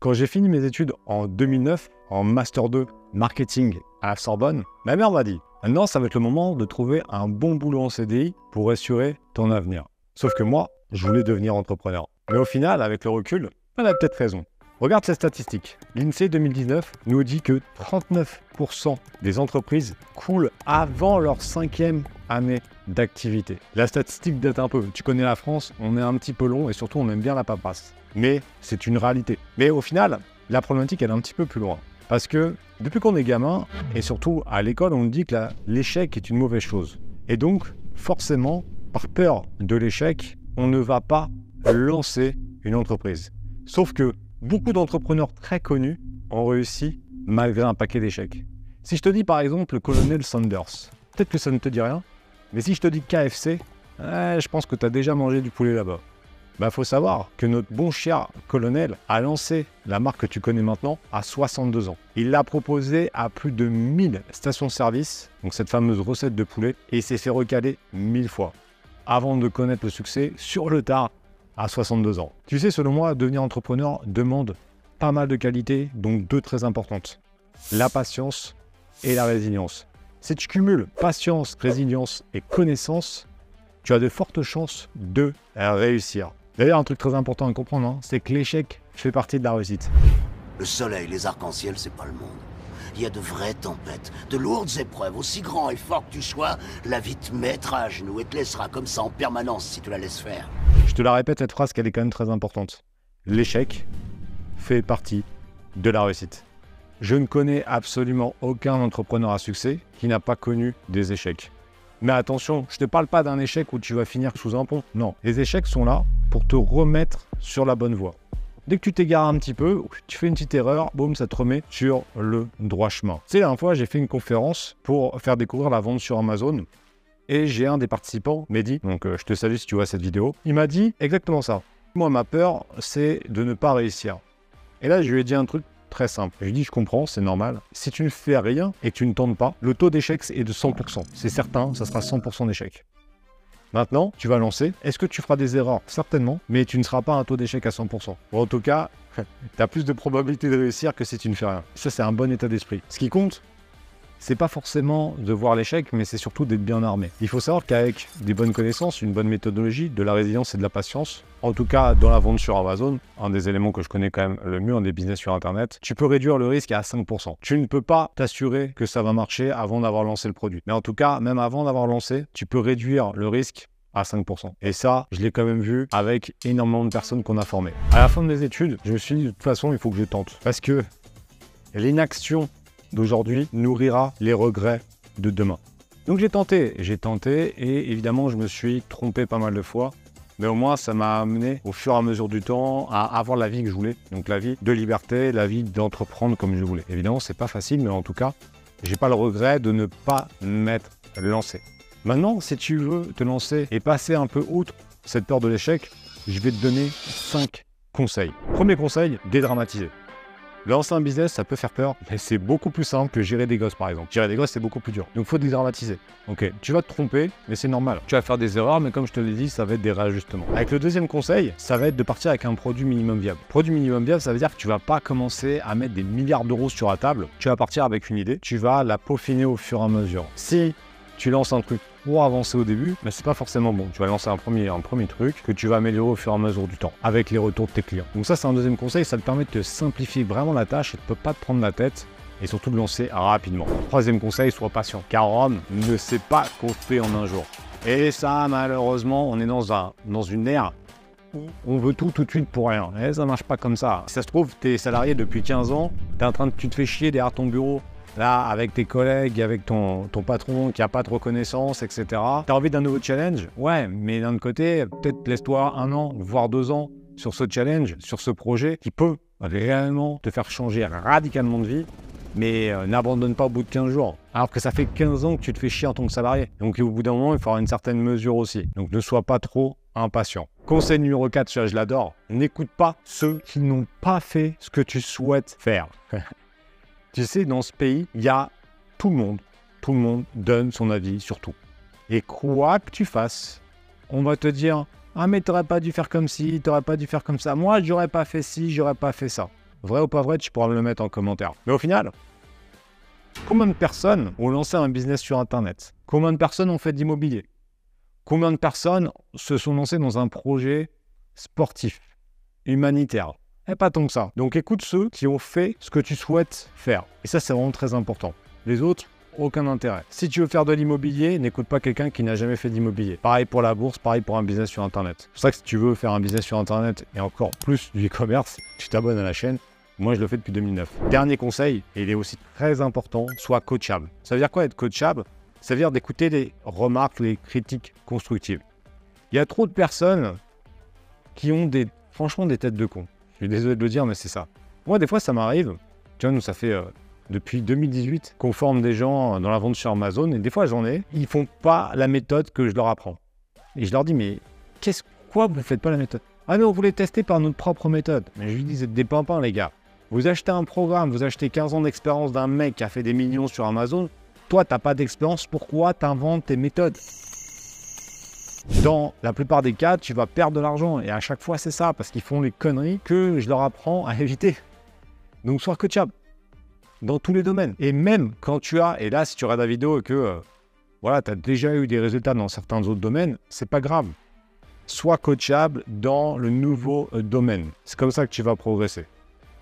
Quand j'ai fini mes études en 2009, en Master 2 Marketing à Sorbonne, ma mère m'a dit Maintenant, ça va être le moment de trouver un bon boulot en CDI pour assurer ton avenir. Sauf que moi, je voulais devenir entrepreneur. Mais au final, avec le recul, elle a peut-être raison. Regarde ces statistiques. L'INSEE 2019 nous dit que 39% des entreprises coulent avant leur cinquième année d'activité. La statistique date un peu. Tu connais la France, on est un petit peu long et surtout on aime bien la paperasse. Mais c'est une réalité. Mais au final, la problématique elle est un petit peu plus loin. Parce que depuis qu'on est gamin, et surtout à l'école, on nous dit que l'échec est une mauvaise chose. Et donc, forcément, par peur de l'échec, on ne va pas lancer une entreprise. Sauf que beaucoup d'entrepreneurs très connus ont réussi malgré un paquet d'échecs. Si je te dis par exemple le colonel Sanders, peut-être que ça ne te dit rien, mais si je te dis KFC, je pense que tu as déjà mangé du poulet là-bas. Bah faut savoir que notre bon cher colonel a lancé la marque que tu connais maintenant à 62 ans. Il l'a proposé à plus de 1000 stations-service, donc cette fameuse recette de poulet, et s'est fait recaler 1000 fois avant de connaître le succès sur le tard à 62 ans. Tu sais, selon moi, devenir entrepreneur demande pas mal de qualités, donc deux très importantes. La patience et la résilience. Si tu cumules patience, résilience et connaissance, tu as de fortes chances de réussir. D'ailleurs, un truc très important à comprendre, hein, c'est que l'échec fait partie de la réussite. Le soleil, les arcs-en-ciel, c'est pas le monde. Il y a de vraies tempêtes, de lourdes épreuves, aussi grand et fort que tu sois, la vie te mettra à genoux et te laissera comme ça en permanence si tu la laisses faire. Je te la répète, cette phrase, qu'elle est quand même très importante. L'échec fait partie de la réussite. Je ne connais absolument aucun entrepreneur à succès qui n'a pas connu des échecs. Mais attention, je ne te parle pas d'un échec où tu vas finir sous un pont. Non, les échecs sont là pour te remettre sur la bonne voie. Dès que tu t'égares un petit peu, tu fais une petite erreur, boum, ça te remet sur le droit chemin. Tu sais, la dernière fois, j'ai fait une conférence pour faire découvrir la vente sur Amazon. Et j'ai un des participants, Mehdi, donc euh, je te salue si tu vois cette vidéo, il m'a dit exactement ça. Moi, ma peur, c'est de ne pas réussir. Et là, je lui ai dit un truc très simple. Je lui ai dit, je comprends, c'est normal. Si tu ne fais rien et que tu ne tentes pas, le taux d'échec est de 100%. C'est certain, ça sera 100% d'échec. Maintenant, tu vas lancer. Est-ce que tu feras des erreurs? Certainement, mais tu ne seras pas un taux d'échec à 100%. en tout cas, tu as plus de probabilité de réussir que si tu ne fais rien. Ça, c'est un bon état d'esprit. Ce qui compte, c'est pas forcément de voir l'échec, mais c'est surtout d'être bien armé. Il faut savoir qu'avec des bonnes connaissances, une bonne méthodologie, de la résilience et de la patience, en tout cas dans la vente sur Amazon, un des éléments que je connais quand même le mieux en des business sur Internet, tu peux réduire le risque à 5%. Tu ne peux pas t'assurer que ça va marcher avant d'avoir lancé le produit. Mais en tout cas, même avant d'avoir lancé, tu peux réduire le risque à 5%. Et ça, je l'ai quand même vu avec énormément de personnes qu'on a formées. À la fin de mes études, je me suis dit de toute façon, il faut que je tente. Parce que l'inaction d'aujourd'hui nourrira les regrets de demain. Donc j'ai tenté, j'ai tenté et évidemment je me suis trompé pas mal de fois. Mais au moins, ça m'a amené au fur et à mesure du temps à avoir la vie que je voulais. Donc la vie de liberté, la vie d'entreprendre comme je voulais. Évidemment, c'est pas facile, mais en tout cas, j'ai pas le regret de ne pas m'être lancé. Maintenant, si tu veux te lancer et passer un peu outre cette peur de l'échec, je vais te donner 5 conseils. Premier conseil, dédramatiser. Lancer un business, ça peut faire peur, mais c'est beaucoup plus simple que gérer des gosses, par exemple. Gérer des gosses, c'est beaucoup plus dur. Donc, faut dédramatiser. Ok, tu vas te tromper, mais c'est normal. Tu vas faire des erreurs, mais comme je te l'ai dit, ça va être des réajustements. Avec le deuxième conseil, ça va être de partir avec un produit minimum viable. Produit minimum viable, ça veut dire que tu vas pas commencer à mettre des milliards d'euros sur la table. Tu vas partir avec une idée, tu vas la peaufiner au fur et à mesure. Si tu lances un truc pour avancer au début, mais c'est pas forcément bon. Tu vas lancer un premier, truc que tu vas améliorer au fur et à mesure du temps avec les retours de tes clients. Donc ça, c'est un deuxième conseil. Ça te permet de te simplifier vraiment la tâche et de ne pas te prendre la tête et surtout de lancer rapidement. Troisième conseil, sois patient, car Rome ne sait pas construire en un jour. Et ça, malheureusement, on est dans, un, dans une ère où on veut tout tout de suite pour rien. Et ça marche pas comme ça. Si ça se trouve, tu es salarié depuis 15 ans, tu es en train de, tu te fais chier derrière ton bureau là, avec tes collègues, avec ton, ton patron qui n'a pas de reconnaissance, etc. Tu as envie d'un nouveau challenge? Ouais, mais d'un autre côté, peut-être laisse-toi un an, voire deux ans sur ce challenge, sur ce projet qui peut réellement te faire changer radicalement de vie, mais euh, n'abandonne pas au bout de 15 jours. Alors que ça fait 15 ans que tu te fais chier en tant que salarié. Donc au bout d'un moment, il avoir une certaine mesure aussi. Donc ne sois pas trop impatient. Conseil numéro 4, je l'adore, n'écoute pas ceux qui n'ont pas fait ce que tu souhaites faire. Tu sais, dans ce pays, il y a tout le monde. Tout le monde donne son avis sur tout. Et quoi que tu fasses, on va te dire Ah, mais t'aurais pas dû faire comme ci, t'aurais pas dû faire comme ça. Moi, j'aurais pas fait ci, j'aurais pas fait ça. Vrai ou pas vrai, tu pourras me le mettre en commentaire. Mais au final, combien de personnes ont lancé un business sur Internet? Combien de personnes ont fait d'immobilier Combien de personnes se sont lancées dans un projet sportif, humanitaire? Et pas tant que ça. Donc écoute ceux qui ont fait ce que tu souhaites faire. Et ça, c'est vraiment très important. Les autres, aucun intérêt. Si tu veux faire de l'immobilier, n'écoute pas quelqu'un qui n'a jamais fait d'immobilier. Pareil pour la bourse, pareil pour un business sur Internet. C'est pour ça que si tu veux faire un business sur Internet et encore plus du e-commerce, tu t'abonnes à la chaîne. Moi, je le fais depuis 2009. Dernier conseil, et il est aussi très important, sois coachable. Ça veut dire quoi être coachable? Ça veut dire d'écouter les remarques, les critiques constructives. Il y a trop de personnes qui ont des, franchement des têtes de con. Je suis désolé de le dire, mais c'est ça. Moi, des fois, ça m'arrive. Tu vois, nous, ça fait euh, depuis 2018 qu'on forme des gens dans la vente sur Amazon et des fois j'en ai, ils font pas la méthode que je leur apprends. Et je leur dis mais qu'est-ce quoi vous faites pas la méthode? Ah mais on voulait tester par notre propre méthode. Mais je lui dis des pimpins les gars. Vous achetez un programme, vous achetez 15 ans d'expérience d'un mec qui a fait des millions sur Amazon, toi t'as pas d'expérience, pourquoi t'inventes tes méthodes? Dans la plupart des cas, tu vas perdre de l'argent. Et à chaque fois, c'est ça, parce qu'ils font les conneries que je leur apprends à éviter. Donc, sois coachable dans tous les domaines. Et même quand tu as, et là, si tu regardes la vidéo et que euh, voilà, tu as déjà eu des résultats dans certains autres domaines, c'est pas grave. Sois coachable dans le nouveau euh, domaine. C'est comme ça que tu vas progresser.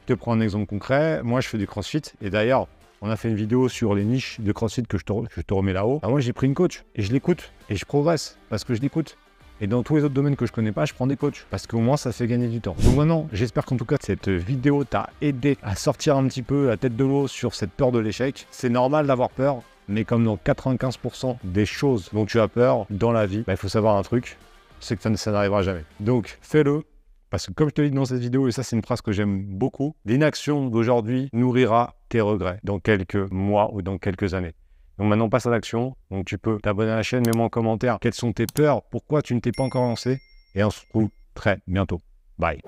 Je te prends un exemple concret. Moi, je fais du crossfit. Et d'ailleurs, on a fait une vidéo sur les niches de crossfit que je te, remets là-haut. moi, j'ai pris une coach et je l'écoute. Et je progresse parce que je l'écoute. Et dans tous les autres domaines que je connais pas, je prends des coachs parce qu'au moins ça fait gagner du temps. Donc maintenant, j'espère qu'en tout cas cette vidéo t'a aidé à sortir un petit peu la tête de l'eau sur cette peur de l'échec. C'est normal d'avoir peur, mais comme dans 95% des choses dont tu as peur dans la vie, bah, il faut savoir un truc, c'est que ça, n'arrivera jamais. Donc fais-le, parce que comme je te dit dans cette vidéo, et ça c'est une phrase que j'aime beaucoup, l'inaction d'aujourd'hui nourrira tes regrets dans quelques mois ou dans quelques années. Donc maintenant, passe à l'action. Donc tu peux t'abonner à la chaîne, mets-moi en commentaire quelles sont tes peurs, pourquoi tu ne t'es pas encore lancé. Et on se retrouve très bientôt. Bye.